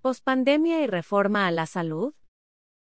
Pospandemia y reforma a la salud.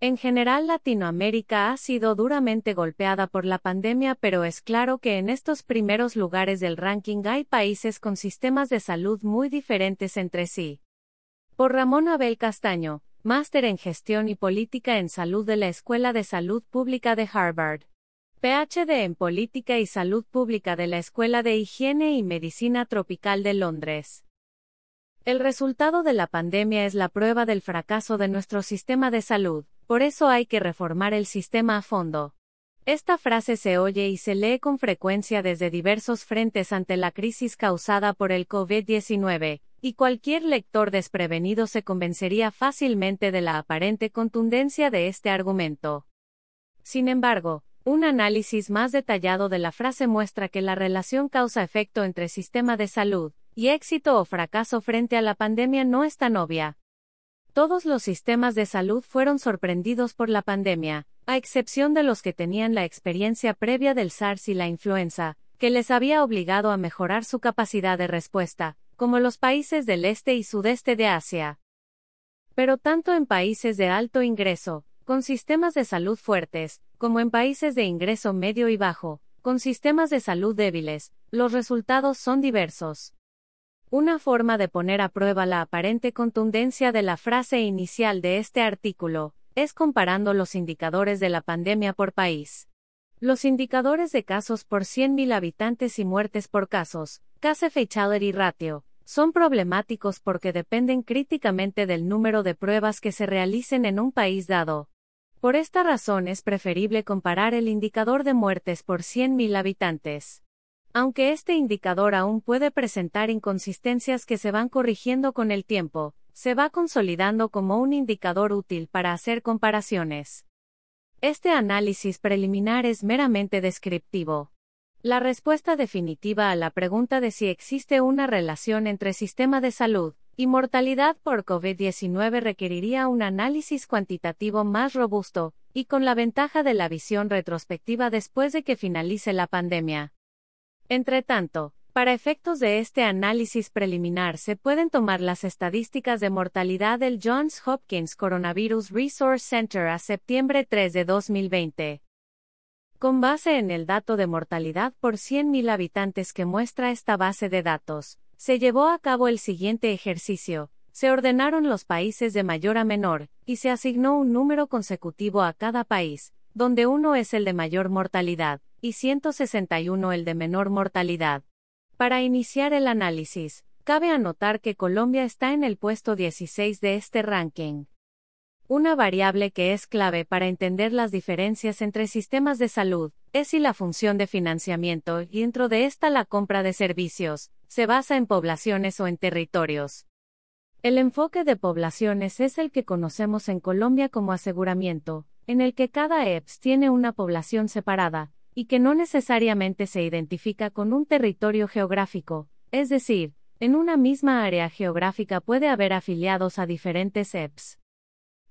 En general Latinoamérica ha sido duramente golpeada por la pandemia, pero es claro que en estos primeros lugares del ranking hay países con sistemas de salud muy diferentes entre sí. Por Ramón Abel Castaño, máster en Gestión y Política en Salud de la Escuela de Salud Pública de Harvard. PhD en Política y Salud Pública de la Escuela de Higiene y Medicina Tropical de Londres. El resultado de la pandemia es la prueba del fracaso de nuestro sistema de salud, por eso hay que reformar el sistema a fondo. Esta frase se oye y se lee con frecuencia desde diversos frentes ante la crisis causada por el COVID-19, y cualquier lector desprevenido se convencería fácilmente de la aparente contundencia de este argumento. Sin embargo, un análisis más detallado de la frase muestra que la relación causa-efecto entre sistema de salud, y éxito o fracaso frente a la pandemia no es tan obvia. Todos los sistemas de salud fueron sorprendidos por la pandemia, a excepción de los que tenían la experiencia previa del SARS y la influenza, que les había obligado a mejorar su capacidad de respuesta, como los países del este y sudeste de Asia. Pero tanto en países de alto ingreso, con sistemas de salud fuertes, como en países de ingreso medio y bajo, con sistemas de salud débiles, los resultados son diversos. Una forma de poner a prueba la aparente contundencia de la frase inicial de este artículo, es comparando los indicadores de la pandemia por país. Los indicadores de casos por 100.000 habitantes y muertes por casos, Case Fatality Ratio, son problemáticos porque dependen críticamente del número de pruebas que se realicen en un país dado. Por esta razón es preferible comparar el indicador de muertes por 100.000 habitantes. Aunque este indicador aún puede presentar inconsistencias que se van corrigiendo con el tiempo, se va consolidando como un indicador útil para hacer comparaciones. Este análisis preliminar es meramente descriptivo. La respuesta definitiva a la pregunta de si existe una relación entre sistema de salud y mortalidad por COVID-19 requeriría un análisis cuantitativo más robusto, y con la ventaja de la visión retrospectiva después de que finalice la pandemia. Entre tanto, para efectos de este análisis preliminar se pueden tomar las estadísticas de mortalidad del Johns Hopkins Coronavirus Resource Center a septiembre 3 de 2020. Con base en el dato de mortalidad por 100.000 habitantes que muestra esta base de datos, se llevó a cabo el siguiente ejercicio, se ordenaron los países de mayor a menor, y se asignó un número consecutivo a cada país, donde uno es el de mayor mortalidad y 161 el de menor mortalidad. Para iniciar el análisis, cabe anotar que Colombia está en el puesto 16 de este ranking. Una variable que es clave para entender las diferencias entre sistemas de salud es si la función de financiamiento, y dentro de esta la compra de servicios, se basa en poblaciones o en territorios. El enfoque de poblaciones es el que conocemos en Colombia como aseguramiento, en el que cada EPS tiene una población separada, y que no necesariamente se identifica con un territorio geográfico, es decir, en una misma área geográfica puede haber afiliados a diferentes EPS.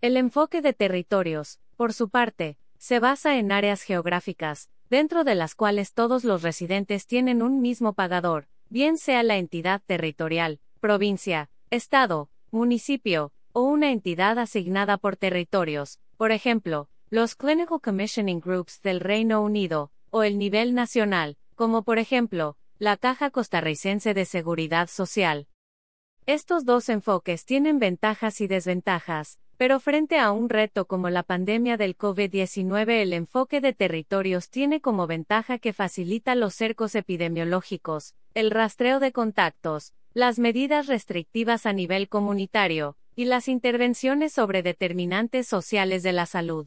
El enfoque de territorios, por su parte, se basa en áreas geográficas, dentro de las cuales todos los residentes tienen un mismo pagador, bien sea la entidad territorial, provincia, estado, municipio, o una entidad asignada por territorios, por ejemplo, los Clinical Commissioning Groups del Reino Unido, o el nivel nacional, como por ejemplo, la Caja Costarricense de Seguridad Social. Estos dos enfoques tienen ventajas y desventajas, pero frente a un reto como la pandemia del COVID-19 el enfoque de territorios tiene como ventaja que facilita los cercos epidemiológicos, el rastreo de contactos, las medidas restrictivas a nivel comunitario, y las intervenciones sobre determinantes sociales de la salud.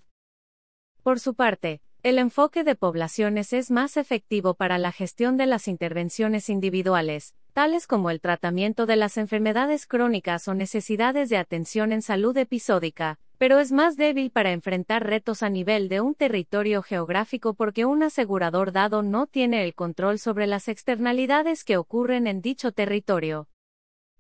Por su parte, el enfoque de poblaciones es más efectivo para la gestión de las intervenciones individuales, tales como el tratamiento de las enfermedades crónicas o necesidades de atención en salud episódica, pero es más débil para enfrentar retos a nivel de un territorio geográfico porque un asegurador dado no tiene el control sobre las externalidades que ocurren en dicho territorio.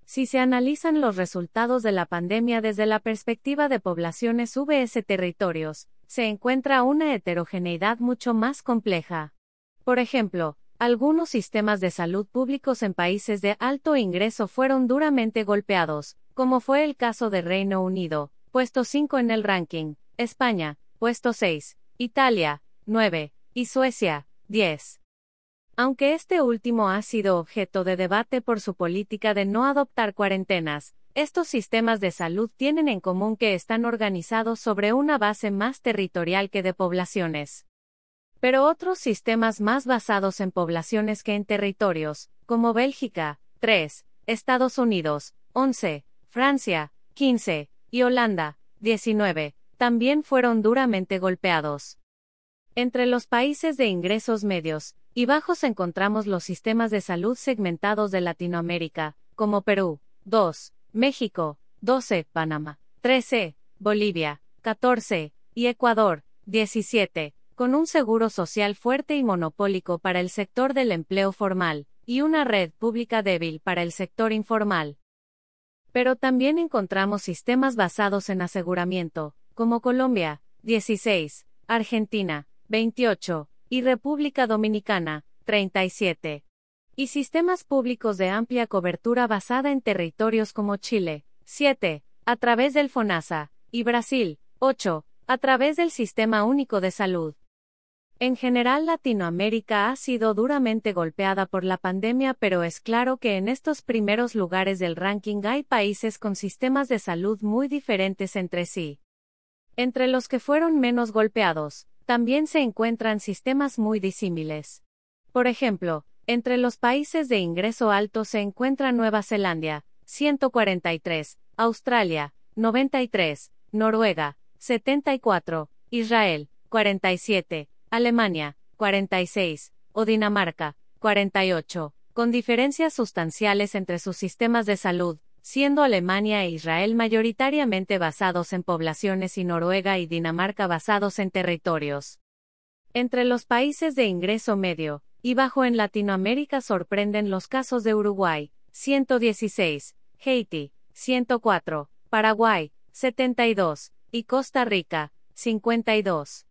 Si se analizan los resultados de la pandemia desde la perspectiva de poblaciones VS territorios, se encuentra una heterogeneidad mucho más compleja. Por ejemplo, algunos sistemas de salud públicos en países de alto ingreso fueron duramente golpeados, como fue el caso de Reino Unido, puesto 5 en el ranking, España, puesto 6, Italia, 9, y Suecia, 10. Aunque este último ha sido objeto de debate por su política de no adoptar cuarentenas, estos sistemas de salud tienen en común que están organizados sobre una base más territorial que de poblaciones. Pero otros sistemas más basados en poblaciones que en territorios, como Bélgica, 3, Estados Unidos, 11, Francia, 15, y Holanda, 19, también fueron duramente golpeados. Entre los países de ingresos medios y bajos encontramos los sistemas de salud segmentados de Latinoamérica, como Perú, 2, México, 12, Panamá, 13, Bolivia, 14, y Ecuador, 17, con un seguro social fuerte y monopólico para el sector del empleo formal, y una red pública débil para el sector informal. Pero también encontramos sistemas basados en aseguramiento, como Colombia, 16, Argentina, 28, y República Dominicana, 37 y sistemas públicos de amplia cobertura basada en territorios como Chile, 7, a través del FONASA, y Brasil, 8, a través del Sistema Único de Salud. En general Latinoamérica ha sido duramente golpeada por la pandemia, pero es claro que en estos primeros lugares del ranking hay países con sistemas de salud muy diferentes entre sí. Entre los que fueron menos golpeados, también se encuentran sistemas muy disímiles. Por ejemplo, entre los países de ingreso alto se encuentra Nueva Zelanda, 143, Australia, 93, Noruega, 74, Israel, 47, Alemania, 46, o Dinamarca, 48, con diferencias sustanciales entre sus sistemas de salud, siendo Alemania e Israel mayoritariamente basados en poblaciones y Noruega y Dinamarca basados en territorios. Entre los países de ingreso medio, y bajo en Latinoamérica sorprenden los casos de Uruguay, 116, Haití, 104, Paraguay, 72, y Costa Rica, 52.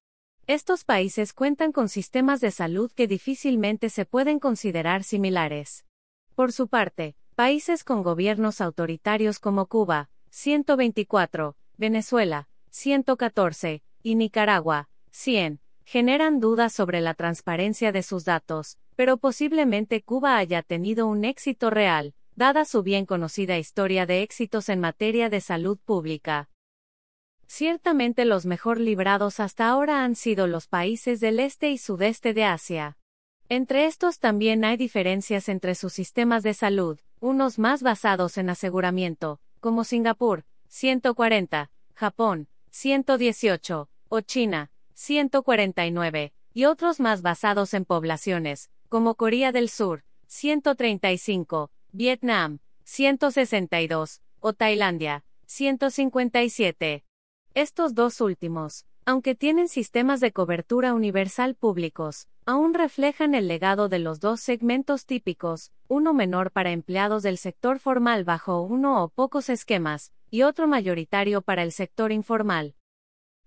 Estos países cuentan con sistemas de salud que difícilmente se pueden considerar similares. Por su parte, países con gobiernos autoritarios como Cuba, 124, Venezuela, 114, y Nicaragua, 100, generan dudas sobre la transparencia de sus datos, pero posiblemente Cuba haya tenido un éxito real, dada su bien conocida historia de éxitos en materia de salud pública. Ciertamente los mejor librados hasta ahora han sido los países del este y sudeste de Asia. Entre estos también hay diferencias entre sus sistemas de salud, unos más basados en aseguramiento, como Singapur, 140, Japón, 118, o China, 149, y otros más basados en poblaciones, como Corea del Sur, 135, Vietnam, 162, o Tailandia, 157. Estos dos últimos, aunque tienen sistemas de cobertura universal públicos, aún reflejan el legado de los dos segmentos típicos, uno menor para empleados del sector formal bajo uno o pocos esquemas, y otro mayoritario para el sector informal.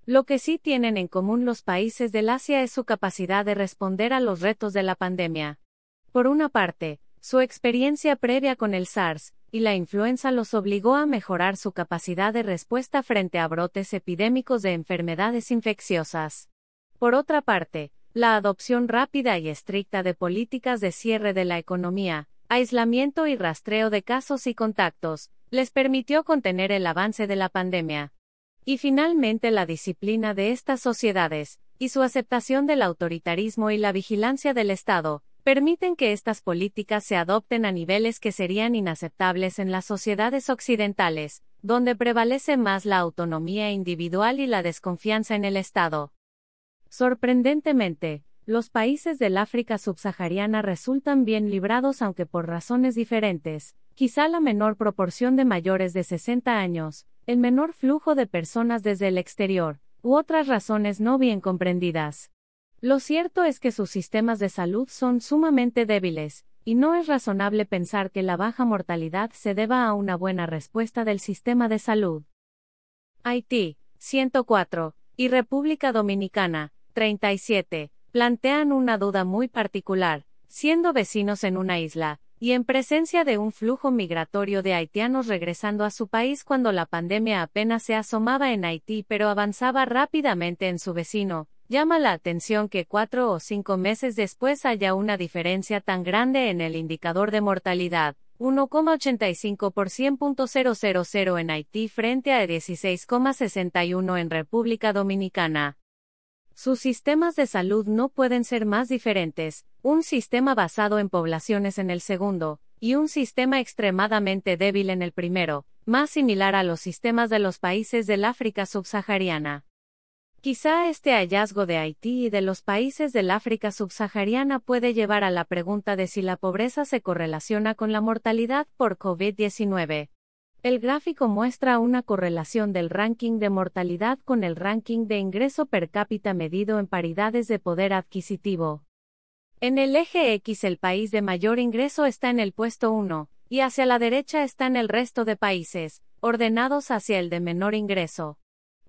Lo que sí tienen en común los países del Asia es su capacidad de responder a los retos de la pandemia. Por una parte, su experiencia previa con el SARS y la influenza los obligó a mejorar su capacidad de respuesta frente a brotes epidémicos de enfermedades infecciosas. Por otra parte, la adopción rápida y estricta de políticas de cierre de la economía, aislamiento y rastreo de casos y contactos, les permitió contener el avance de la pandemia. Y finalmente la disciplina de estas sociedades, y su aceptación del autoritarismo y la vigilancia del Estado, permiten que estas políticas se adopten a niveles que serían inaceptables en las sociedades occidentales, donde prevalece más la autonomía individual y la desconfianza en el Estado. Sorprendentemente, los países del África subsahariana resultan bien librados aunque por razones diferentes, quizá la menor proporción de mayores de 60 años, el menor flujo de personas desde el exterior, u otras razones no bien comprendidas. Lo cierto es que sus sistemas de salud son sumamente débiles, y no es razonable pensar que la baja mortalidad se deba a una buena respuesta del sistema de salud. Haití, 104, y República Dominicana, 37, plantean una duda muy particular, siendo vecinos en una isla, y en presencia de un flujo migratorio de haitianos regresando a su país cuando la pandemia apenas se asomaba en Haití pero avanzaba rápidamente en su vecino, llama la atención que cuatro o cinco meses después haya una diferencia tan grande en el indicador de mortalidad, 1,85 por 100.000 en Haití frente a 16,61 en República Dominicana. Sus sistemas de salud no pueden ser más diferentes, un sistema basado en poblaciones en el segundo, y un sistema extremadamente débil en el primero, más similar a los sistemas de los países del África subsahariana. Quizá este hallazgo de Haití y de los países del África subsahariana puede llevar a la pregunta de si la pobreza se correlaciona con la mortalidad por COVID-19. El gráfico muestra una correlación del ranking de mortalidad con el ranking de ingreso per cápita medido en paridades de poder adquisitivo. En el eje X el país de mayor ingreso está en el puesto 1, y hacia la derecha están el resto de países, ordenados hacia el de menor ingreso.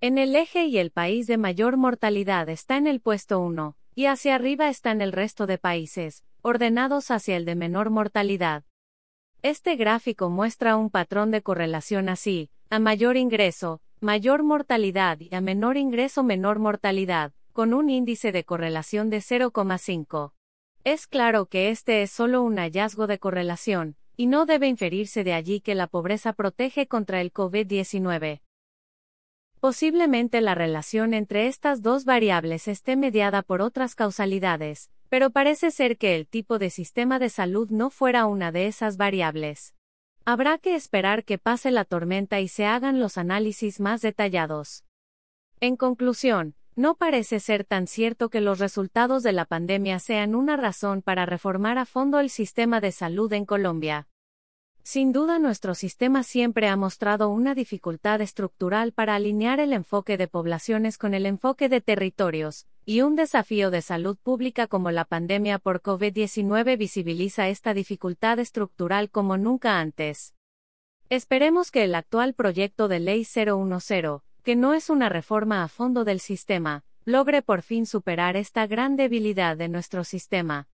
En el eje y el país de mayor mortalidad está en el puesto 1, y hacia arriba están el resto de países, ordenados hacia el de menor mortalidad. Este gráfico muestra un patrón de correlación así, a mayor ingreso, mayor mortalidad y a menor ingreso menor mortalidad, con un índice de correlación de 0,5. Es claro que este es solo un hallazgo de correlación, y no debe inferirse de allí que la pobreza protege contra el COVID-19. Posiblemente la relación entre estas dos variables esté mediada por otras causalidades, pero parece ser que el tipo de sistema de salud no fuera una de esas variables. Habrá que esperar que pase la tormenta y se hagan los análisis más detallados. En conclusión, no parece ser tan cierto que los resultados de la pandemia sean una razón para reformar a fondo el sistema de salud en Colombia. Sin duda nuestro sistema siempre ha mostrado una dificultad estructural para alinear el enfoque de poblaciones con el enfoque de territorios, y un desafío de salud pública como la pandemia por COVID-19 visibiliza esta dificultad estructural como nunca antes. Esperemos que el actual proyecto de ley 010, que no es una reforma a fondo del sistema, logre por fin superar esta gran debilidad de nuestro sistema.